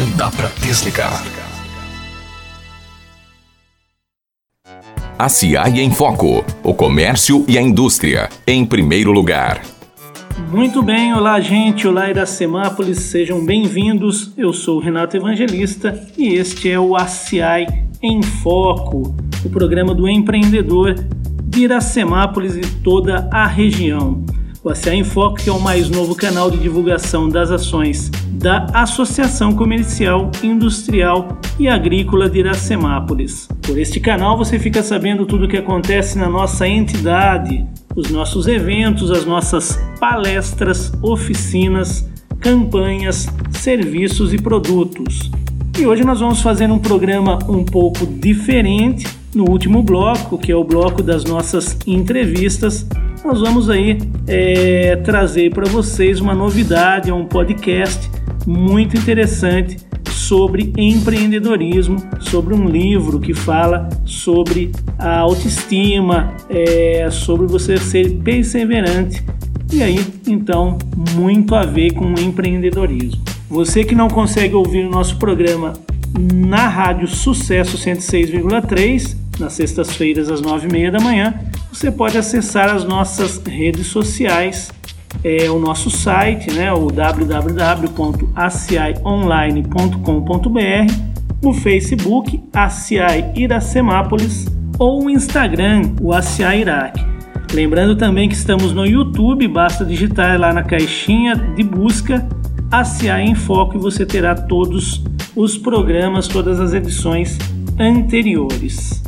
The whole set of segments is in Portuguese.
Não dá para desligar. A CIAI em Foco. O comércio e a indústria. Em primeiro lugar. Muito bem, olá gente, olá Iracemápolis, sejam bem-vindos. Eu sou o Renato Evangelista e este é o ACI em Foco, o programa do empreendedor de Iracemápolis e toda a região. O ACA em Foco, é o mais novo canal de divulgação das ações da Associação Comercial, Industrial e Agrícola de Iracemápolis. Por este canal você fica sabendo tudo o que acontece na nossa entidade, os nossos eventos, as nossas palestras, oficinas, campanhas, serviços e produtos. E hoje nós vamos fazer um programa um pouco diferente. No último bloco, que é o bloco das nossas entrevistas, nós vamos aí é, trazer para vocês uma novidade, um podcast muito interessante sobre empreendedorismo, sobre um livro que fala sobre a autoestima, é, sobre você ser perseverante e aí então muito a ver com empreendedorismo. Você que não consegue ouvir o nosso programa na Rádio Sucesso 106,3 nas sextas-feiras às nove e meia da manhã, você pode acessar as nossas redes sociais, é, o nosso site, né, o www.acionline.com.br, o Facebook ACI Iracemápolis ou o Instagram, o ACI Iraque. Lembrando também que estamos no YouTube, basta digitar lá na caixinha de busca ACI em Foco e você terá todos os programas, todas as edições anteriores.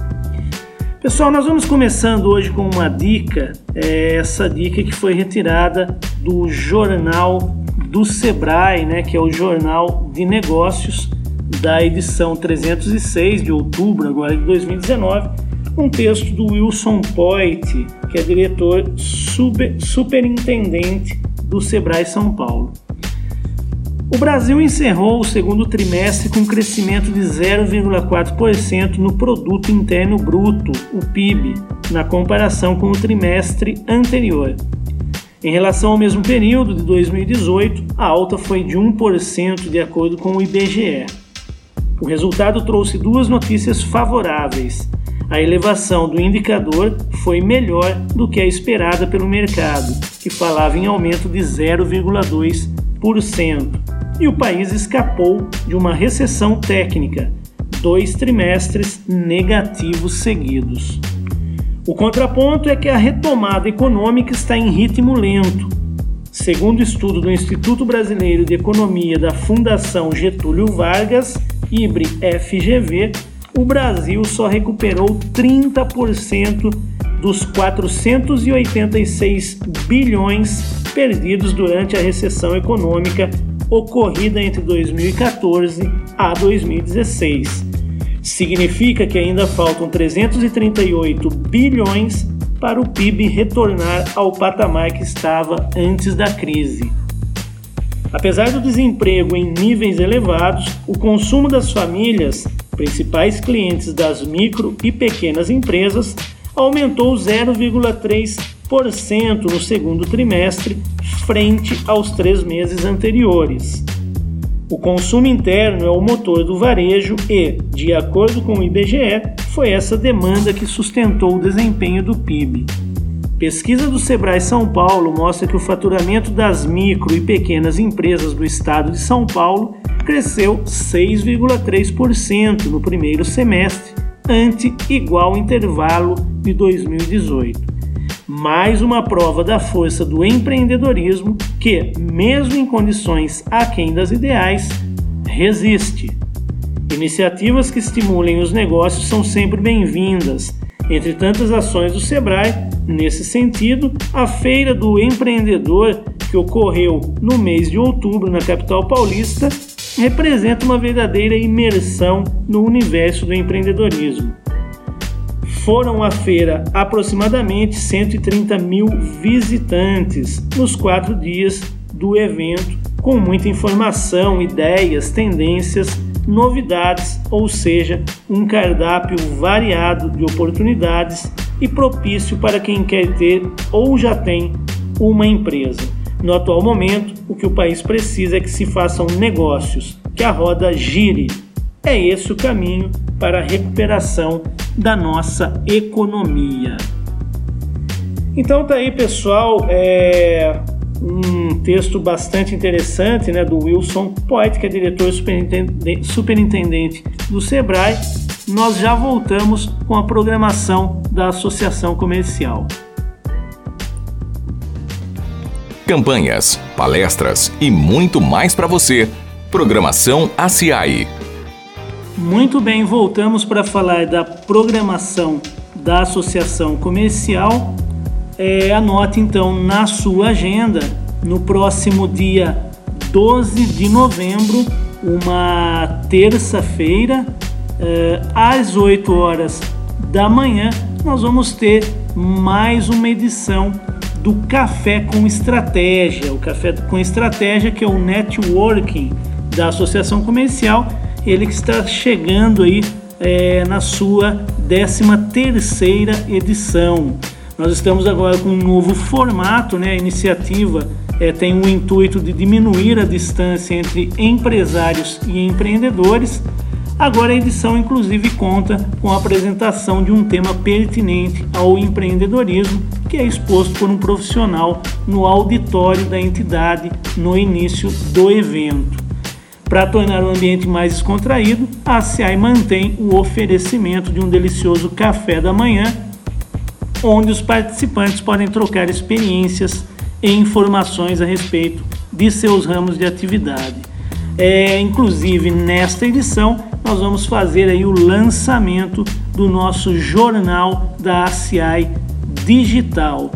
Pessoal, nós vamos começando hoje com uma dica, é essa dica que foi retirada do jornal do Sebrae, né, que é o Jornal de Negócios da edição 306 de outubro agora de 2019, um texto do Wilson Poit, que é diretor super, superintendente do Sebrae São Paulo. O Brasil encerrou o segundo trimestre com um crescimento de 0,4% no produto interno bruto, o PIB, na comparação com o trimestre anterior. Em relação ao mesmo período de 2018, a alta foi de 1% de acordo com o IBGE. O resultado trouxe duas notícias favoráveis. A elevação do indicador foi melhor do que a esperada pelo mercado, que falava em aumento de 0,2% e o país escapou de uma recessão técnica, dois trimestres negativos seguidos. O contraponto é que a retomada econômica está em ritmo lento. Segundo estudo do Instituto Brasileiro de Economia da Fundação Getúlio Vargas, IBRE FGV, o Brasil só recuperou 30% dos 486 bilhões perdidos durante a recessão econômica ocorrida entre 2014 a 2016. Significa que ainda faltam 338 bilhões para o PIB retornar ao patamar que estava antes da crise. Apesar do desemprego em níveis elevados, o consumo das famílias, principais clientes das micro e pequenas empresas, aumentou 0,3% no segundo trimestre, frente aos três meses anteriores. O consumo interno é o motor do varejo e, de acordo com o IBGE, foi essa demanda que sustentou o desempenho do PIB. Pesquisa do Sebrae São Paulo mostra que o faturamento das micro e pequenas empresas do estado de São Paulo cresceu 6,3% no primeiro semestre, ante igual intervalo de 2018 mais uma prova da força do empreendedorismo que, mesmo em condições aquém das ideais, resiste. Iniciativas que estimulem os negócios são sempre bem-vindas. Entre tantas ações do Sebrae, nesse sentido, a Feira do Empreendedor, que ocorreu no mês de outubro na capital paulista, representa uma verdadeira imersão no universo do empreendedorismo foram à feira aproximadamente 130 mil visitantes nos quatro dias do evento, com muita informação, ideias, tendências, novidades, ou seja, um cardápio variado de oportunidades e propício para quem quer ter ou já tem uma empresa. No atual momento, o que o país precisa é que se façam negócios, que a roda gire. É esse o caminho para a recuperação da nossa economia. Então tá aí, pessoal, é um texto bastante interessante, né, do Wilson Poit, que é diretor superintendente, superintendente do Sebrae. Nós já voltamos com a programação da Associação Comercial. Campanhas, palestras e muito mais para você. Programação ACI. Muito bem, voltamos para falar da programação da Associação Comercial é, anote então na sua agenda, no próximo dia 12 de novembro, uma terça-feira, é, às 8 horas da manhã, nós vamos ter mais uma edição do Café com Estratégia. O Café com Estratégia, que é o networking da Associação Comercial, ele que está chegando aí é, na sua 13 terceira edição. Nós estamos agora com um novo formato, né? A iniciativa é, tem o intuito de diminuir a distância entre empresários e empreendedores. Agora a edição inclusive conta com a apresentação de um tema pertinente ao empreendedorismo, que é exposto por um profissional no auditório da entidade no início do evento. Para tornar o ambiente mais descontraído, a CI mantém o oferecimento de um delicioso café da manhã onde os participantes podem trocar experiências e informações a respeito de seus ramos de atividade. É, inclusive, nesta edição, nós vamos fazer aí o lançamento do nosso jornal da ACI Digital.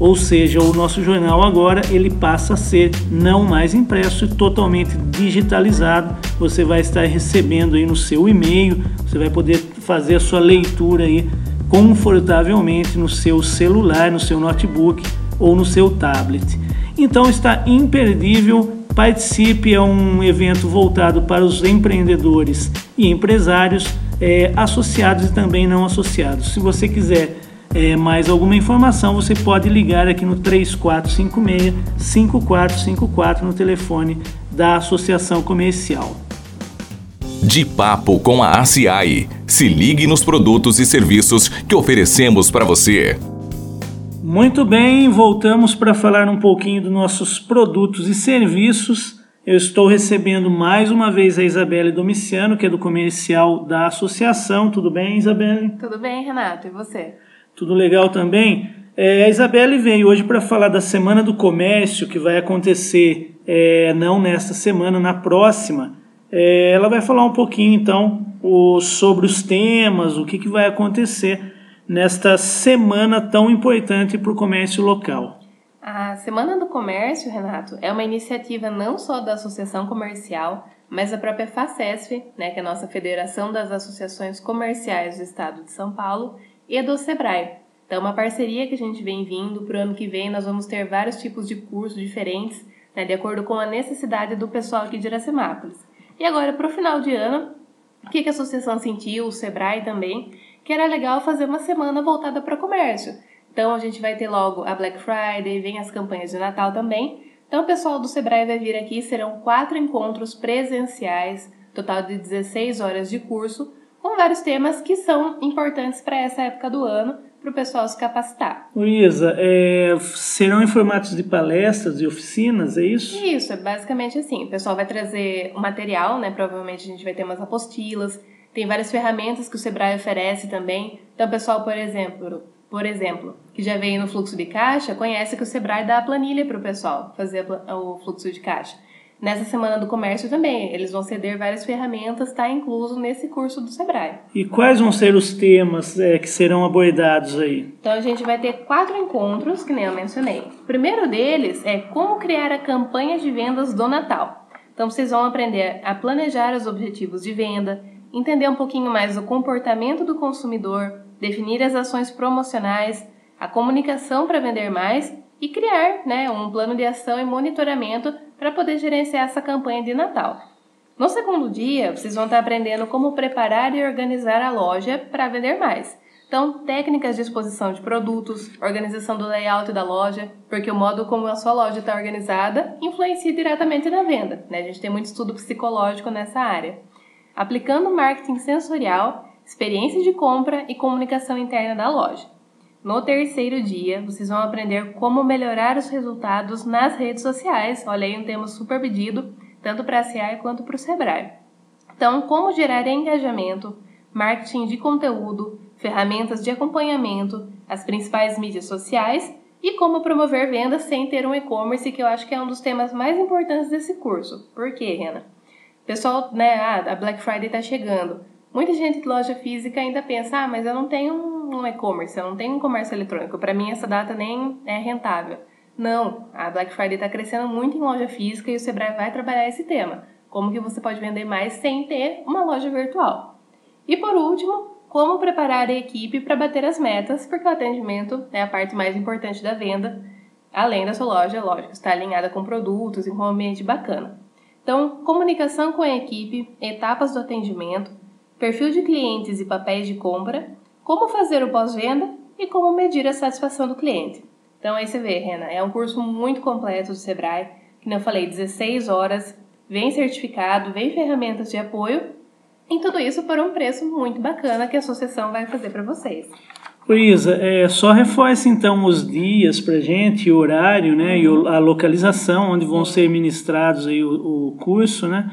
Ou seja, o nosso jornal agora ele passa a ser não mais impresso e totalmente digitalizado. Você vai estar recebendo aí no seu e-mail, você vai poder fazer a sua leitura aí confortavelmente no seu celular, no seu notebook ou no seu tablet. Então está imperdível. Participe, é um evento voltado para os empreendedores e empresários é, associados e também não associados. Se você quiser é, mais alguma informação, você pode ligar aqui no 3456 5454 no telefone da Associação Comercial. De Papo com a ACI. Se ligue nos produtos e serviços que oferecemos para você. Muito bem, voltamos para falar um pouquinho dos nossos produtos e serviços. Eu estou recebendo mais uma vez a Isabelle Domiciano, que é do comercial da associação. Tudo bem, Isabelle? Tudo bem, Renato. E você? Tudo legal também. É, a Isabelle veio hoje para falar da Semana do Comércio, que vai acontecer é, não nesta semana, na próxima. É, ela vai falar um pouquinho então o, sobre os temas, o que, que vai acontecer nesta semana tão importante para o comércio local. A Semana do Comércio, Renato, é uma iniciativa não só da Associação Comercial, mas da própria FACESF, né, que é a nossa Federação das Associações Comerciais do Estado de São Paulo, e do SEBRAE. Então, é uma parceria que a gente vem vindo. Para o ano que vem, nós vamos ter vários tipos de cursos diferentes, né, de acordo com a necessidade do pessoal aqui de Iracemápolis. E agora, para o final de ano, o que, que a associação sentiu, o Sebrae também, que era legal fazer uma semana voltada para comércio. Então a gente vai ter logo a Black Friday, vem as campanhas de Natal também. Então o pessoal do Sebrae vai vir aqui, serão quatro encontros presenciais, total de 16 horas de curso, com vários temas que são importantes para essa época do ano para o pessoal se capacitar. Luísa, é, serão em formatos de palestras e oficinas, é isso? Isso, é basicamente assim. O pessoal vai trazer o material, né? Provavelmente a gente vai ter umas apostilas, tem várias ferramentas que o Sebrae oferece também. Então, o pessoal, por exemplo, por exemplo, que já veio no fluxo de caixa, conhece que o Sebrae dá a planilha para o pessoal fazer o fluxo de caixa. Nessa semana do comércio também, eles vão ceder várias ferramentas, está incluso nesse curso do Sebrae. E quais vão ser os temas é, que serão abordados aí? Então a gente vai ter quatro encontros, que nem eu mencionei. O primeiro deles é como criar a campanha de vendas do Natal. Então vocês vão aprender a planejar os objetivos de venda, entender um pouquinho mais o comportamento do consumidor, definir as ações promocionais, a comunicação para vender mais e criar né, um plano de ação e monitoramento para poder gerenciar essa campanha de Natal. No segundo dia, vocês vão estar aprendendo como preparar e organizar a loja para vender mais. Então, técnicas de exposição de produtos, organização do layout da loja, porque o modo como a sua loja está organizada influencia diretamente na venda. Né? A gente tem muito estudo psicológico nessa área. Aplicando marketing sensorial, experiência de compra e comunicação interna da loja. No terceiro dia, vocês vão aprender como melhorar os resultados nas redes sociais. Olha aí um tema super pedido, tanto para a CI quanto para o Sebrae. Então, como gerar engajamento, marketing de conteúdo, ferramentas de acompanhamento, as principais mídias sociais e como promover vendas sem ter um e-commerce, que eu acho que é um dos temas mais importantes desse curso. Por quê, Rena? Pessoal, né, ah, a Black Friday está chegando. Muita gente de loja física ainda pensa, ah, mas eu não tenho um e-commerce, eu não tenho um comércio eletrônico. Para mim, essa data nem é rentável. Não, a Black Friday está crescendo muito em loja física e o Sebrae vai trabalhar esse tema. Como que você pode vender mais sem ter uma loja virtual? E por último, como preparar a equipe para bater as metas, porque o atendimento é a parte mais importante da venda, além da sua loja, lógico, estar alinhada com produtos e com um ambiente bacana. Então, comunicação com a equipe, etapas do atendimento, perfil de clientes e papéis de compra, como fazer o pós-venda e como medir a satisfação do cliente. Então aí você vê, Rena, é um curso muito completo do Sebrae, que eu falei, 16 horas, vem certificado, vem ferramentas de apoio e tudo isso por um preço muito bacana que a associação vai fazer para vocês. Luísa, é, só reforce então os dias para gente, o horário, né, e a localização onde vão ser ministrados aí o, o curso, né?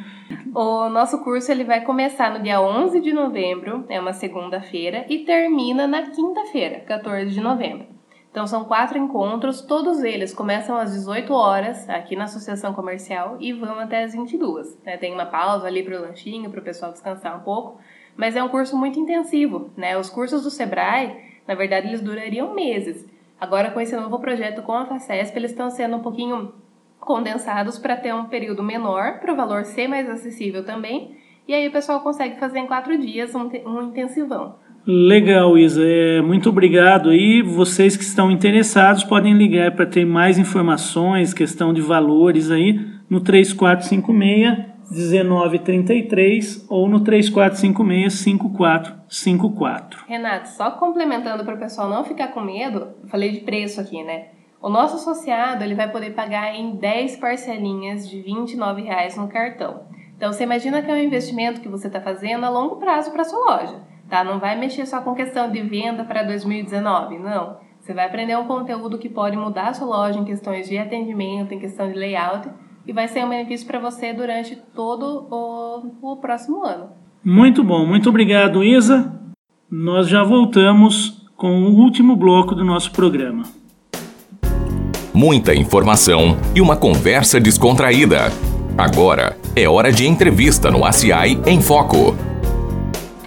O nosso curso ele vai começar no dia 11 de novembro, é uma segunda-feira, e termina na quinta-feira, 14 de novembro. Então são quatro encontros, todos eles começam às 18 horas aqui na Associação Comercial e vão até às 22. Né? Tem uma pausa ali para o lanchinho, para o pessoal descansar um pouco, mas é um curso muito intensivo. Né? Os cursos do Sebrae, na verdade, eles durariam meses. Agora, com esse novo projeto com a FACESP, eles estão sendo um pouquinho condensados para ter um período menor, para o valor ser mais acessível também, e aí o pessoal consegue fazer em quatro dias um, um intensivão. Legal, Isa. É, muito obrigado. E vocês que estão interessados podem ligar para ter mais informações, questão de valores aí, no 3456 1933 ou no 3456 5454. Renato, só complementando para o pessoal não ficar com medo, falei de preço aqui, né? O nosso associado ele vai poder pagar em 10 parcelinhas de 29 reais no cartão. Então você imagina que é um investimento que você está fazendo a longo prazo para sua loja tá? Não vai mexer só com questão de venda para 2019, não. Você vai aprender um conteúdo que pode mudar a sua loja em questões de atendimento, em questão de layout e vai ser um benefício para você durante todo o, o próximo ano. Muito bom, muito obrigado, Isa. Nós já voltamos com o último bloco do nosso programa. Muita informação e uma conversa descontraída. Agora é hora de entrevista no ACI em Foco.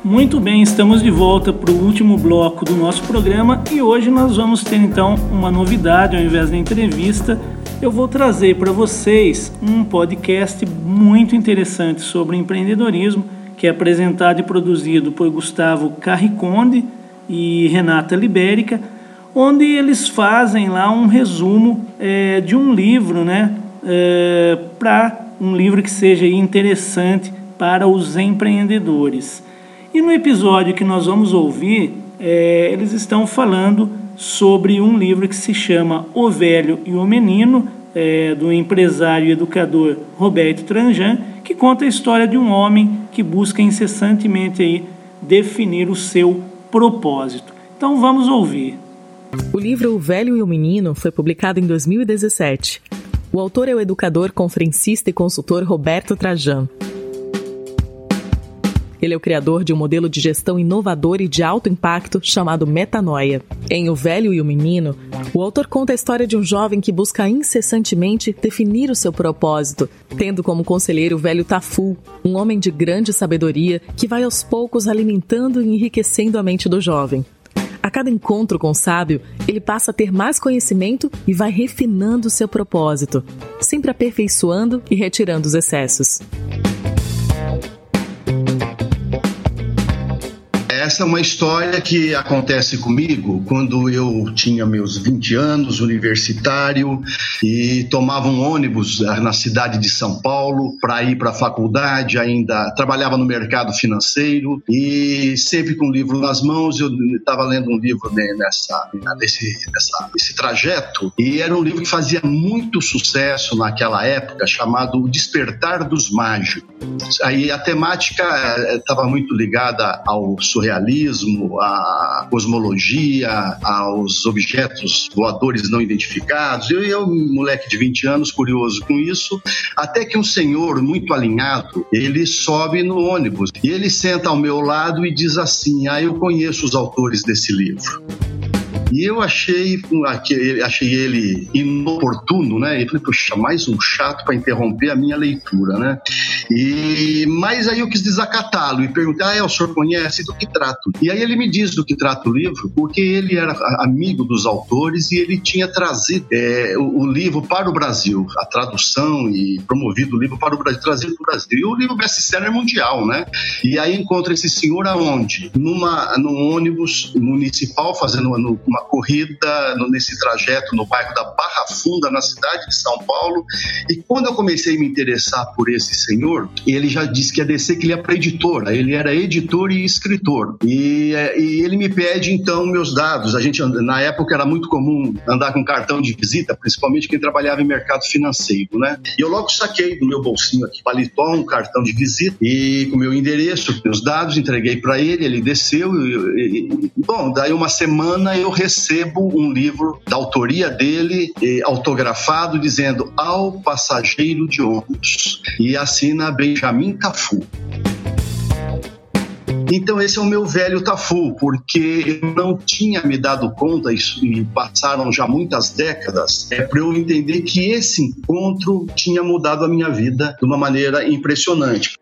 Muito bem, estamos de volta para o último bloco do nosso programa e hoje nós vamos ter então uma novidade ao invés da entrevista. Eu vou trazer para vocês um podcast muito interessante sobre empreendedorismo que é apresentado e produzido por Gustavo Carriconde e Renata Libérica, onde eles fazem lá um resumo é, de um livro, né, é, para um livro que seja interessante para os empreendedores. E no episódio que nós vamos ouvir, é, eles estão falando sobre um livro que se chama O Velho e o Menino, é, do empresário e educador Roberto Tranjan, que conta a história de um homem que busca incessantemente aí definir o seu propósito. Então vamos ouvir. O livro O Velho e o Menino foi publicado em 2017. O autor é o educador, conferencista e consultor Roberto Trajan. Ele é o criador de um modelo de gestão inovador e de alto impacto chamado Metanoia. Em O Velho e o Menino, o autor conta a história de um jovem que busca incessantemente definir o seu propósito, tendo como conselheiro o velho Tafu, um homem de grande sabedoria que vai aos poucos alimentando e enriquecendo a mente do jovem. A cada encontro com o sábio, ele passa a ter mais conhecimento e vai refinando seu propósito, sempre aperfeiçoando e retirando os excessos. Essa é uma história que acontece comigo quando eu tinha meus 20 anos, universitário, e tomava um ônibus eh, na cidade de São Paulo para ir para a faculdade, ainda trabalhava no mercado financeiro e sempre com o livro nas mãos, eu estava lendo um livro nessa, nesse, nessa, nesse trajeto, e era um livro que fazia muito sucesso naquela época, chamado O Despertar dos Mágicos. Aí a temática estava eh, muito ligada ao surrealismo, à cosmologia, aos objetos voadores não identificados. Eu, eu, moleque de 20 anos, curioso com isso, até que um senhor muito alinhado, ele sobe no ônibus e ele senta ao meu lado e diz assim: "Ah, eu conheço os autores desse livro". E eu achei, achei ele inoportuno, né? E falei, puxa, mais um chato para interromper a minha leitura, né? E, mas aí eu quis desacatá-lo e perguntei, ah, é, o senhor conhece do que trato? E aí ele me diz do que trata o livro, porque ele era amigo dos autores e ele tinha trazido é, o, o, livro para o Brasil, a tradução e promovido o livro para o Brasil, trazido para o Brasil. E o livro best-seller mundial, né? E aí encontra esse senhor aonde? Numa, num ônibus municipal, fazendo uma uma corrida nesse trajeto no bairro da Barra Funda, na cidade de São Paulo. E quando eu comecei a me interessar por esse senhor, ele já disse que ia descer, que ele para editora. Ele era editor e escritor. E, é, e, ele me pede então meus dados. A gente na época era muito comum andar com cartão de visita, principalmente quem trabalhava em mercado financeiro, né? E eu logo saquei do meu bolsinho aqui paletó um cartão de visita e com meu endereço, meus dados, entreguei para ele. Ele desceu e, e, bom, daí uma semana eu recebo um livro da autoria dele, eh, autografado, dizendo Ao Passageiro de Ônibus. E assina Benjamin Cafu. Então esse é o meu velho Tafu, porque eu não tinha me dado conta, isso, e passaram já muitas décadas, é para eu entender que esse encontro tinha mudado a minha vida de uma maneira impressionante.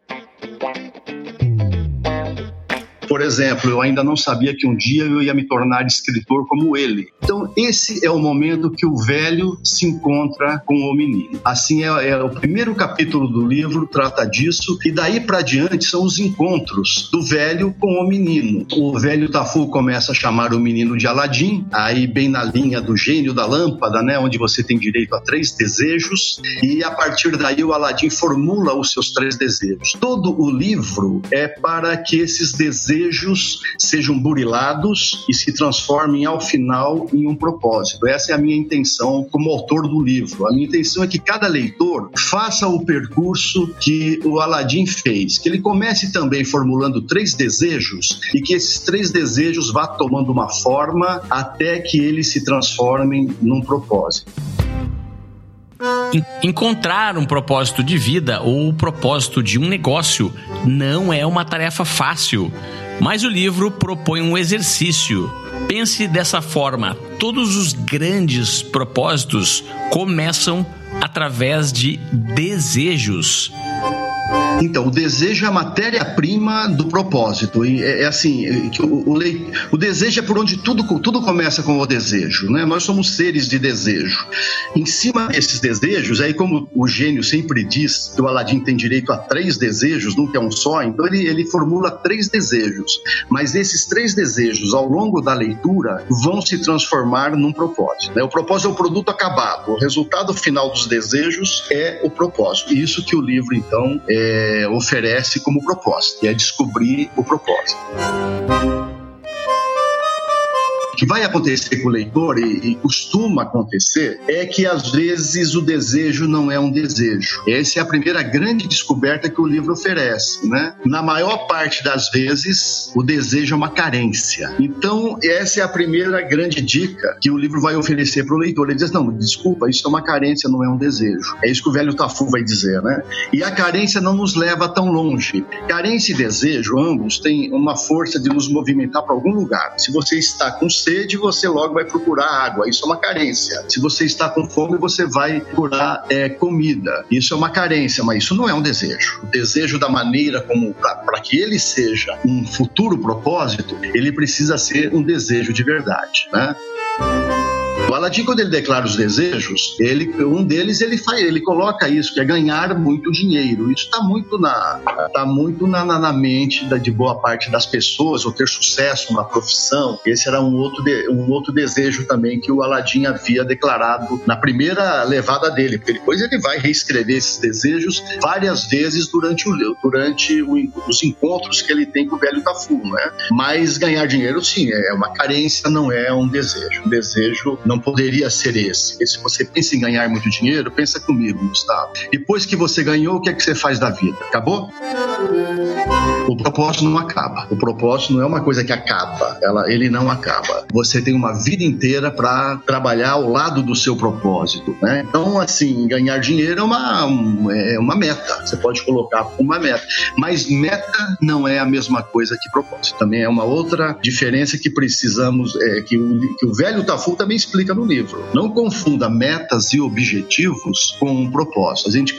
Por exemplo, eu ainda não sabia que um dia eu ia me tornar escritor como ele. Então, esse é o momento que o velho se encontra com o menino. Assim, é, é o primeiro capítulo do livro trata disso, e daí para diante são os encontros do velho com o menino. O velho Tafu começa a chamar o menino de Aladim, aí bem na linha do gênio da lâmpada, né, onde você tem direito a três desejos, e a partir daí o Aladim formula os seus três desejos. Todo o livro é para que esses desejos desejos sejam burilados e se transformem ao final em um propósito. Essa é a minha intenção como autor do livro. A minha intenção é que cada leitor faça o percurso que o Aladim fez, que ele comece também formulando três desejos e que esses três desejos vá tomando uma forma até que eles se transformem num propósito encontrar um propósito de vida ou o propósito de um negócio não é uma tarefa fácil. Mas o livro propõe um exercício. Pense dessa forma: todos os grandes propósitos começam através de desejos. Então, o desejo é a matéria-prima do propósito. E é, é assim, é, o, o, o, desejo é por onde tudo, tudo começa com o desejo. Né? Nós somos seres de desejo. Em cima desses desejos, aí como o gênio sempre diz que o Aladim tem direito a três desejos, nunca é um só, então ele, ele formula três desejos. Mas esses três desejos, ao longo da leitura, vão se transformar num propósito. Né? O propósito é o produto acabado. O resultado final dos desejos é o propósito. Isso que o livro, então, é, é, oferece como propósito, que é descobrir o propósito que vai acontecer com o leitor, e, e, costuma acontecer, é que às vezes o desejo não é um desejo. Essa é a primeira grande descoberta que o livro oferece. Né? Na maior parte das vezes, o desejo é uma carência. Então, essa é a primeira grande dica que o livro vai oferecer para o leitor. Ele diz: não, desculpa, isso é uma carência, não é um desejo. É isso que o velho Tafu vai dizer. Né? E a carência não nos leva tão longe. Carência e desejo, ambos, têm uma força de nos movimentar para algum lugar. Se você está com sede, você logo vai procurar água. Isso é uma carência. Se você está com fome, você vai procurar é, comida. Isso é uma carência, mas isso não é um desejo. O desejo da maneira como, para que ele seja um futuro propósito, ele precisa ser um desejo de verdade, né? O Aladim, quando ele declara os desejos, ele, um deles ele, faz, ele coloca isso, que é ganhar muito dinheiro. Isso está muito, na, tá muito na, na, na mente da, de boa parte das pessoas, ou ter sucesso na profissão. Esse era um outro, de, um outro desejo também que o Aladim havia declarado na primeira levada dele, porque depois ele vai reescrever esses desejos várias vezes durante, o, durante o, os encontros que ele tem com o velho Tafu, né? Mas ganhar dinheiro, sim, é uma carência, não é um desejo. Um desejo não poderia ser esse. E se você pensa em ganhar muito dinheiro, pensa comigo, Gustavo. Depois que você ganhou, o que é que você faz da vida? Acabou? O propósito não acaba. O propósito não é uma coisa que acaba. Ela, ele não acaba. Você tem uma vida inteira para trabalhar ao lado do seu propósito, né? Então, assim, ganhar dinheiro é uma, é uma meta. Você pode colocar uma meta. Mas meta não é a mesma coisa que propósito. Também é uma outra diferença que precisamos, é, que, o, que o velho Tafu também explica no livro. Não confunda metas e objetivos com um propósito. A gente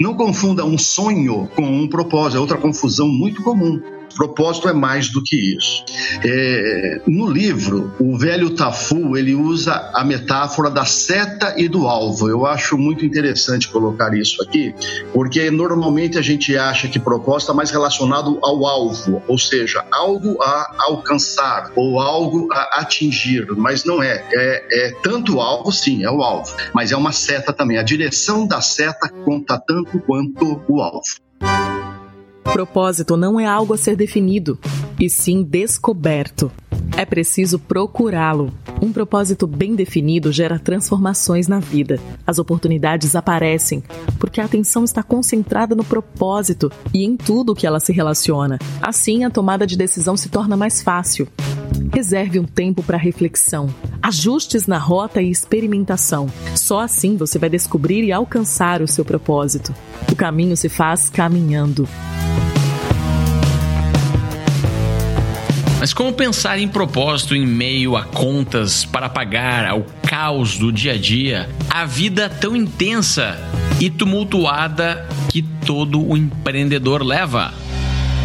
não confunda um sonho com um propósito. É outra confusão muito comum. Propósito é mais do que isso. É, no livro, o velho Tafu ele usa a metáfora da seta e do alvo. Eu acho muito interessante colocar isso aqui, porque normalmente a gente acha que propósito é mais relacionado ao alvo, ou seja, algo a alcançar ou algo a atingir, mas não é. É, é tanto o alvo, sim, é o alvo, mas é uma seta também. A direção da seta conta tanto quanto o alvo. Propósito não é algo a ser definido, e sim descoberto. É preciso procurá-lo. Um propósito bem definido gera transformações na vida. As oportunidades aparecem porque a atenção está concentrada no propósito e em tudo que ela se relaciona. Assim, a tomada de decisão se torna mais fácil. Reserve um tempo para reflexão, ajustes na rota e experimentação. Só assim você vai descobrir e alcançar o seu propósito. O caminho se faz caminhando. Mas como pensar em propósito em meio a contas para pagar, ao caos do dia a dia, a vida tão intensa e tumultuada que todo o empreendedor leva?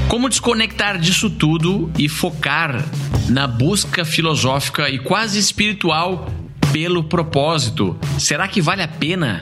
Como desconectar disso tudo e focar na busca filosófica e quase espiritual pelo propósito? Será que vale a pena?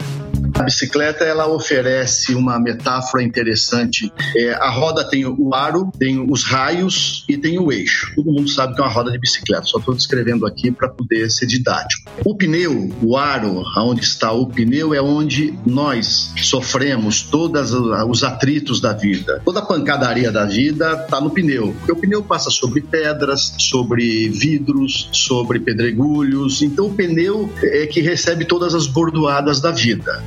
A bicicleta ela oferece uma metáfora interessante. É, a roda tem o aro, tem os raios e tem o eixo. Todo mundo sabe que é uma roda de bicicleta. Só estou descrevendo aqui para poder ser didático. O pneu, o aro, aonde está o pneu é onde nós sofremos todos os atritos da vida. Toda a pancadaria da vida está no pneu. Porque o pneu passa sobre pedras, sobre vidros, sobre pedregulhos. Então o pneu é que recebe todas as bordoadas da vida.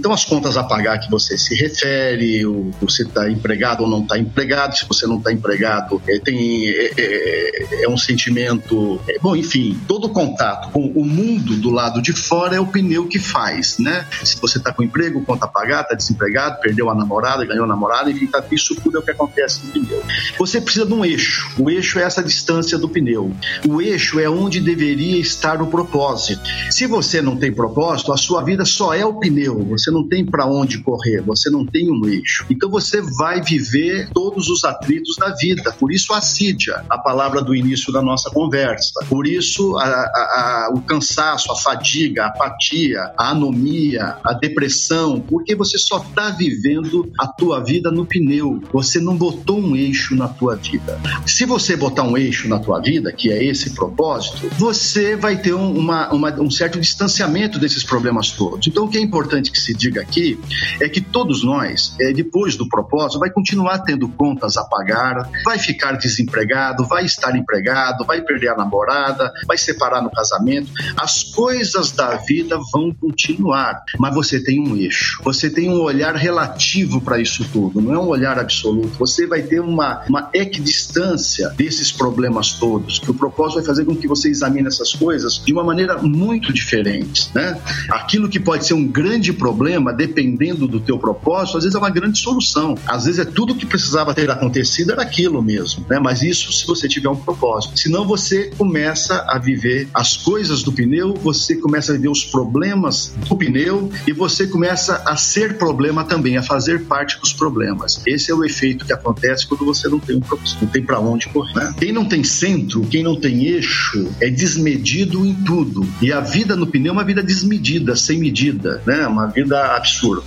Então, as contas a pagar que você se refere, o, você está empregado ou não está empregado, se você não está empregado, é, tem, é, é, é, um sentimento. É, bom, enfim, todo contato com o mundo do lado de fora é o pneu que faz, né? Se você está com emprego, conta a pagar, está desempregado, perdeu a namorada, ganhou a namorada, enfim, tá, isso tudo é o que acontece no pneu. Você precisa de um eixo. O eixo é essa distância do pneu. O eixo é onde deveria estar o propósito. Se você não tem propósito, a sua vida só é o pneu. Você você não tem para onde correr, você não tem um eixo. Então você vai viver todos os atritos da vida. Por isso assídia, a palavra do início da nossa conversa. Por isso a, a, a, o cansaço, a fadiga, a apatia, a anomia, a depressão, porque você só está vivendo a tua vida no pneu. Você não botou um eixo na tua vida. Se você botar um eixo na tua vida, que é esse propósito, você vai ter um, uma, uma, um certo distanciamento desses problemas todos. Então o que é importante que se diga aqui é que todos nós, é, depois do propósito, vai continuar tendo contas a pagar, vai ficar desempregado, vai estar empregado, vai perder a namorada, vai separar no casamento. As coisas da vida vão continuar, mas você tem um eixo, você tem um olhar relativo para isso tudo, não é um olhar absoluto. Você vai ter uma, uma equidistância desses problemas todos, que o propósito vai fazer com que você examine essas coisas de uma maneira muito diferente. Né? Aquilo que pode ser um grande problema problema, dependendo do teu propósito, às vezes é uma grande solução. Às vezes é tudo que precisava ter acontecido era aquilo mesmo, né? Mas isso se você tiver um propósito. Senão você começa a viver as coisas do pneu, você começa a viver os problemas do pneu e você começa a ser problema também, a fazer parte dos problemas. Esse é o efeito que acontece quando você não tem um propósito, não tem para onde correr. Né? Quem não tem centro, quem não tem eixo, é desmedido em tudo. E a vida no pneu é uma vida desmedida, sem medida, né? Uma vida absurda.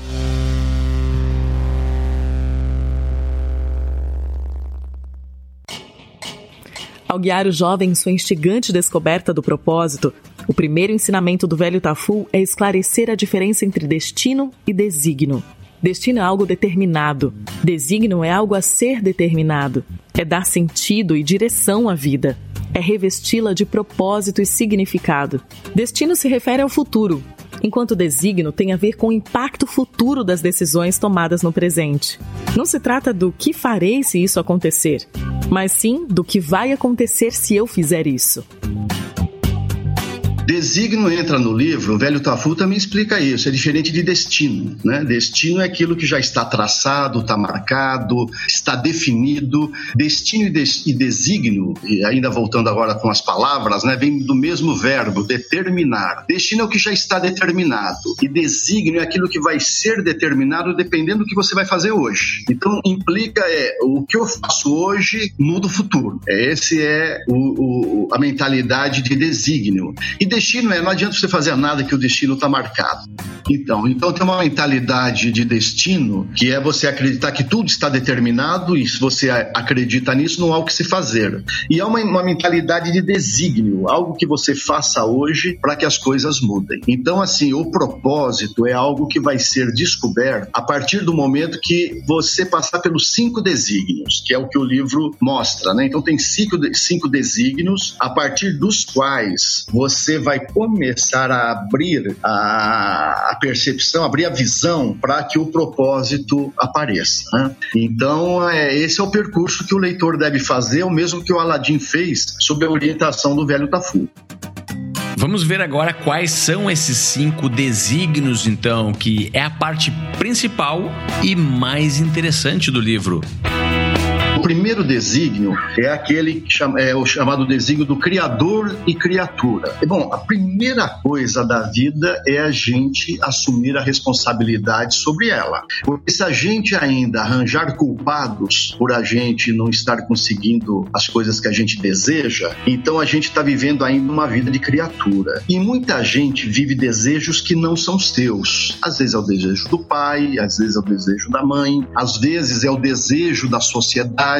Ao guiar o jovem em sua instigante descoberta do propósito, o primeiro ensinamento do velho Tafu é esclarecer a diferença entre destino e desígnio. Destino é algo determinado, desígnio é algo a ser determinado, é dar sentido e direção à vida, é revesti-la de propósito e significado. Destino se refere ao futuro, enquanto desígnio tem a ver com o impacto futuro das decisões tomadas no presente. Não se trata do que farei se isso acontecer, mas sim do que vai acontecer se eu fizer isso. Designo entra no livro, o velho Tafu também explica isso, é diferente de destino. Né? Destino é aquilo que já está traçado, está marcado, está definido. Destino e, des e designo, e ainda voltando agora com as palavras, né, vem do mesmo verbo, determinar. Destino é o que já está determinado, e designo é aquilo que vai ser determinado dependendo do que você vai fazer hoje. Então, implica é o que eu faço hoje muda o futuro. Esse é o, o, a mentalidade de designo. E destino é, não adianta você fazer nada que o destino está marcado. Então, então tem uma mentalidade de destino que é você acreditar que tudo está determinado e se você acredita nisso, não há o que se fazer. E é uma, uma mentalidade de desígnio, algo que você faça hoje para que as coisas mudem. Então, assim, o propósito é algo que vai ser descoberto a partir do momento que você passar pelos cinco desígnios, que é o que o livro mostra, né? Então tem cinco, cinco desígnios a partir dos quais você vai começar a abrir a, a percepção, abrir a visão para que o propósito apareça. Né? Então, é, esse é o percurso que o leitor deve fazer, o mesmo que o Aladim fez sob a orientação do velho Tafu. Vamos ver agora quais são esses cinco desígnios, então, que é a parte principal e mais interessante do livro primeiro desígnio é aquele que chama, é o chamado desígnio do criador e criatura. E, bom, a primeira coisa da vida é a gente assumir a responsabilidade sobre ela. Porque se a gente ainda arranjar culpados por a gente não estar conseguindo as coisas que a gente deseja, então a gente está vivendo ainda uma vida de criatura. E muita gente vive desejos que não são seus. Às vezes é o desejo do pai, às vezes é o desejo da mãe, às vezes é o desejo da sociedade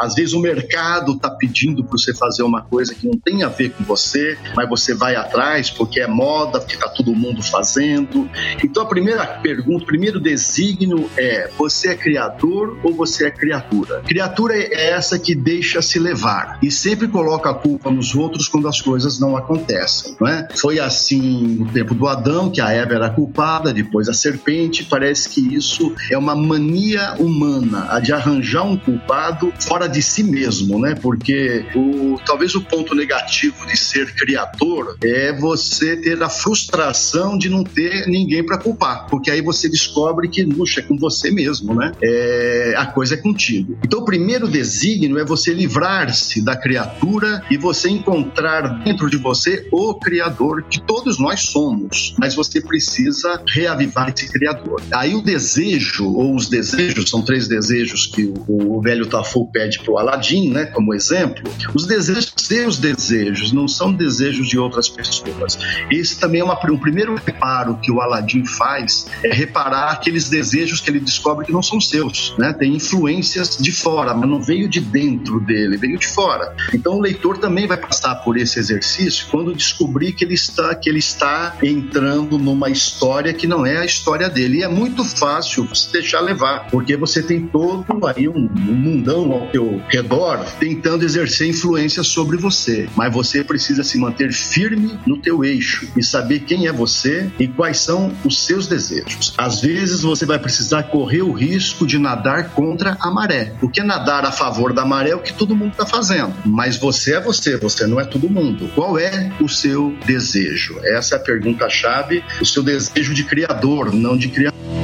às vezes o mercado está pedindo para você fazer uma coisa que não tem a ver com você, mas você vai atrás porque é moda, porque está todo mundo fazendo. Então a primeira pergunta, o primeiro desígnio é: você é criador ou você é criatura? Criatura é essa que deixa se levar e sempre coloca a culpa nos outros quando as coisas não acontecem, não é? Foi assim no tempo do Adão que a Eva era culpada, depois a serpente. Parece que isso é uma mania humana, a de arranjar um culpado fora de si mesmo, né? Porque o, talvez o ponto negativo de ser criador é você ter a frustração de não ter ninguém para culpar, porque aí você descobre que, puxa, é com você mesmo, né? É, a coisa é contigo. Então, o primeiro desígnio é você livrar-se da criatura e você encontrar dentro de você o Criador que todos nós somos, mas você precisa reavivar esse Criador. Aí o desejo, ou os desejos, são três desejos que o, o velho Fu pede para o Aladim, né, como exemplo, os desejos, seus desejos, não são desejos de outras pessoas. Esse também é uma, um primeiro reparo que o Aladim faz, é reparar aqueles desejos que ele descobre que não são seus, né? Tem influências de fora, mas não veio de dentro dele, veio de fora. Então o leitor também vai passar por esse exercício quando descobrir que ele está que ele está entrando numa história que não é a história dele. E é muito fácil se deixar levar, porque você tem todo aí um, um andam ao teu redor tentando exercer influência sobre você, mas você precisa se manter firme no teu eixo e saber quem é você e quais são os seus desejos. Às vezes você vai precisar correr o risco de nadar contra a maré, porque nadar a favor da maré é o que todo mundo está fazendo, mas você é você, você não é todo mundo. Qual é o seu desejo? Essa é a pergunta-chave, o seu desejo de criador, não de criador.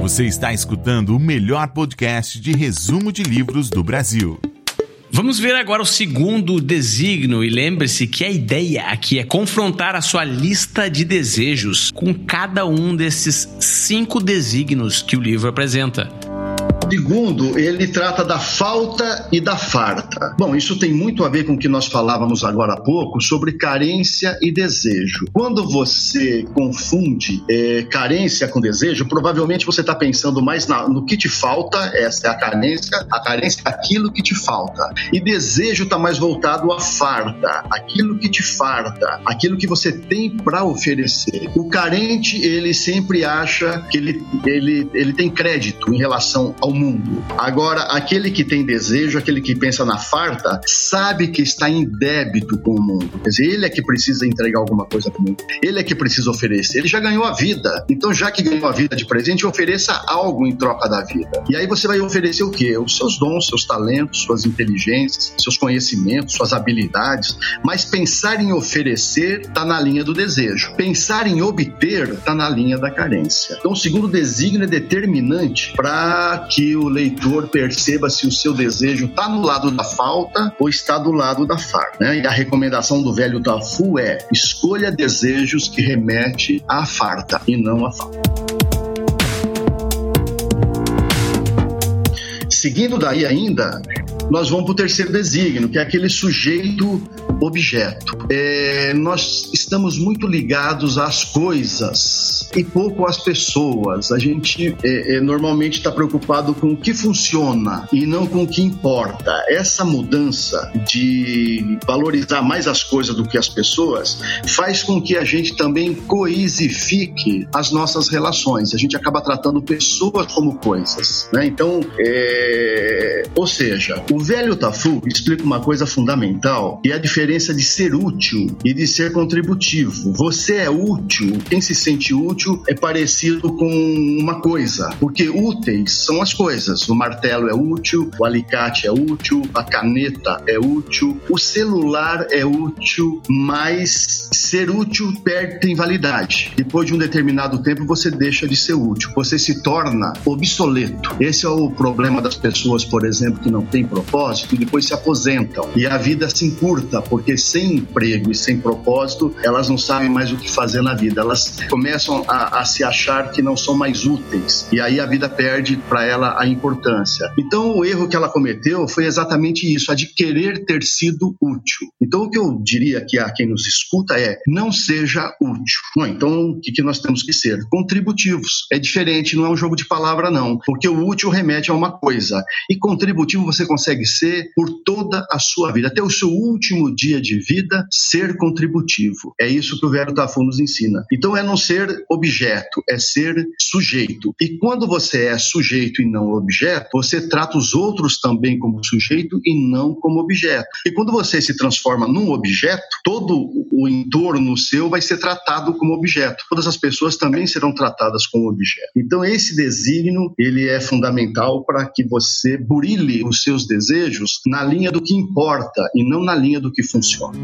Você está escutando o melhor podcast de resumo de livros do Brasil. Vamos ver agora o segundo desígnio e lembre-se que a ideia aqui é confrontar a sua lista de desejos com cada um desses cinco desígnios que o livro apresenta. Segundo, ele trata da falta e da farta. Bom, isso tem muito a ver com o que nós falávamos agora há pouco sobre carência e desejo. Quando você confunde é, carência com desejo, provavelmente você está pensando mais na, no que te falta, essa é a carência, a carência é aquilo que te falta. E desejo está mais voltado à farta, aquilo que te farta, aquilo que você tem para oferecer. O carente, ele sempre acha que ele, ele, ele tem crédito em relação ao mundo. Agora, aquele que tem desejo, aquele que pensa na farta, sabe que está em débito com o mundo. Quer dizer, ele é que precisa entregar alguma coisa para o mundo. Ele é que precisa oferecer. Ele já ganhou a vida. Então, já que ganhou a vida de presente, ofereça algo em troca da vida. E aí você vai oferecer o quê? Os seus dons, seus talentos, suas inteligências, seus conhecimentos, suas habilidades. Mas pensar em oferecer está na linha do desejo. Pensar em obter está na linha da carência. Então, o segundo desígnio é determinante para que o leitor perceba se o seu desejo está no lado da falta ou está do lado da farta. Né? E a recomendação do velho Tafu é: escolha desejos que remete à farta e não à falta. Seguindo daí ainda, nós vamos para o terceiro desígnio, que é aquele sujeito objeto. É, nós estamos muito ligados às coisas e pouco às pessoas. A gente é, é, normalmente está preocupado com o que funciona e não com o que importa. Essa mudança de valorizar mais as coisas do que as pessoas faz com que a gente também coisifique as nossas relações. A gente acaba tratando pessoas como coisas. Né? Então, é, ou seja, o velho Tafu explica uma coisa fundamental e é a diferença diferença de ser útil e de ser contributivo. Você é útil, quem se sente útil é parecido com uma coisa, porque úteis são as coisas. O martelo é útil, o alicate é útil, a caneta é útil, o celular é útil, mas ser útil perde validade. Depois de um determinado tempo você deixa de ser útil, você se torna obsoleto. Esse é o problema das pessoas, por exemplo, que não têm propósito e depois se aposentam e a vida se encurta por porque sem emprego e sem propósito, elas não sabem mais o que fazer na vida. Elas começam a, a se achar que não são mais úteis e aí a vida perde para ela a importância. Então, o erro que ela cometeu foi exatamente isso, a de querer ter sido útil. Então, o que eu diria aqui a quem nos escuta é: não seja útil. Bom, então, o que, que nós temos que ser? Contributivos. É diferente, não é um jogo de palavra, não, porque o útil remete a uma coisa e contributivo você consegue ser por toda a sua vida, até o seu último dia dia de vida, ser contributivo. É isso que o Vero Tafu nos ensina. Então é não ser objeto, é ser sujeito. E quando você é sujeito e não objeto, você trata os outros também como sujeito e não como objeto. E quando você se transforma num objeto, todo o entorno seu vai ser tratado como objeto. Todas as pessoas também serão tratadas como objeto. Então esse desígnio, ele é fundamental para que você burile os seus desejos na linha do que importa e não na linha do que funciona funciona.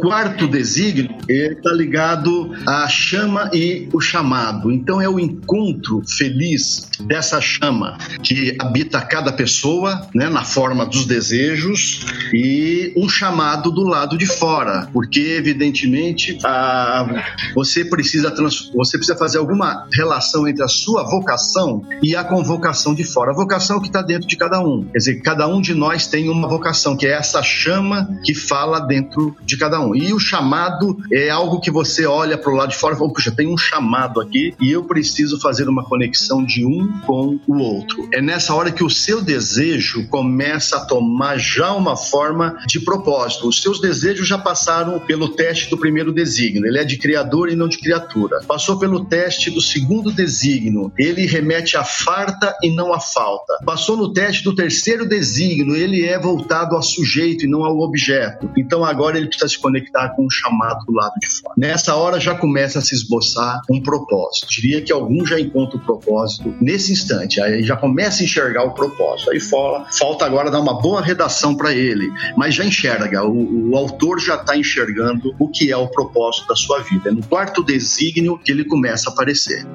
Quarto desígnio está ligado à chama e o chamado. Então é o encontro feliz dessa chama que habita cada pessoa, né, na forma dos desejos e um chamado do lado de fora, porque evidentemente a, você precisa você precisa fazer alguma relação entre a sua vocação e a convocação de fora. A vocação que está dentro de cada um. Quer dizer, cada um de nós tem uma vocação que é essa chama que fala dentro de cada um. E o chamado é algo que você olha para o lado de fora e fala, puxa, tem um chamado aqui e eu preciso fazer uma conexão de um com o outro. É nessa hora que o seu desejo começa a tomar já uma forma de propósito. Os seus desejos já passaram pelo teste do primeiro desígnio, ele é de criador e não de criatura. Passou pelo teste do segundo desígnio, ele remete à farta e não à falta. Passou no teste do terceiro desígnio, ele é voltado ao sujeito e não ao objeto. Então agora ele precisa se conectar com o chamado do lado de fora. Nessa hora já começa a se esboçar um propósito. Diria que alguns já encontram o propósito nesse instante, aí já começa a enxergar o propósito. Aí fala, falta agora dar uma boa redação para ele, mas já enxerga, o, o autor já está enxergando o que é o propósito da sua vida. É no quarto desígnio que ele começa a aparecer.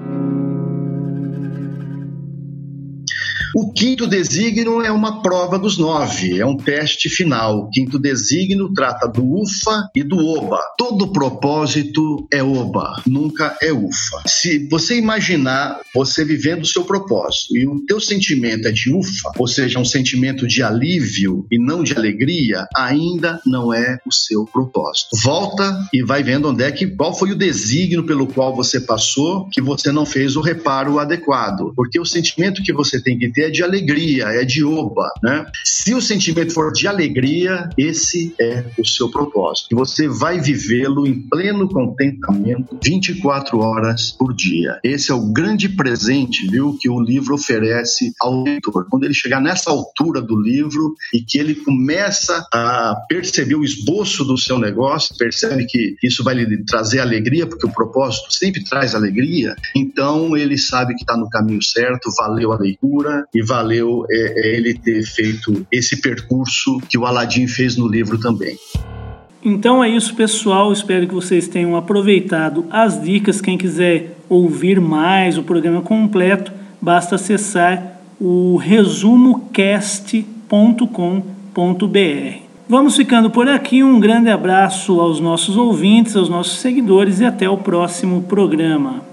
Quinto desígnio é uma prova dos nove, é um teste final. O quinto desígnio trata do UFA e do OBA. Todo propósito é OBA, nunca é UFA. Se você imaginar você vivendo o seu propósito e o teu sentimento é de UFA, ou seja, um sentimento de alívio e não de alegria, ainda não é o seu propósito. Volta e vai vendo onde é que qual foi o desígnio pelo qual você passou que você não fez o reparo adequado, porque o sentimento que você tem que ter é de alegria, é de oba, né? Se o sentimento for de alegria, esse é o seu propósito. E você vai vivê-lo em pleno contentamento 24 horas por dia. Esse é o grande presente, viu, que o livro oferece ao leitor. Quando ele chegar nessa altura do livro e que ele começa a perceber o esboço do seu negócio, percebe que isso vai lhe trazer alegria, porque o propósito sempre traz alegria, então ele sabe que está no caminho certo, valeu a leitura e valeu é, é, ele ter feito esse percurso que o Aladim fez no livro também. Então é isso, pessoal. Espero que vocês tenham aproveitado as dicas. Quem quiser ouvir mais o programa completo, basta acessar o resumocast.com.br. Vamos ficando por aqui. Um grande abraço aos nossos ouvintes, aos nossos seguidores e até o próximo programa.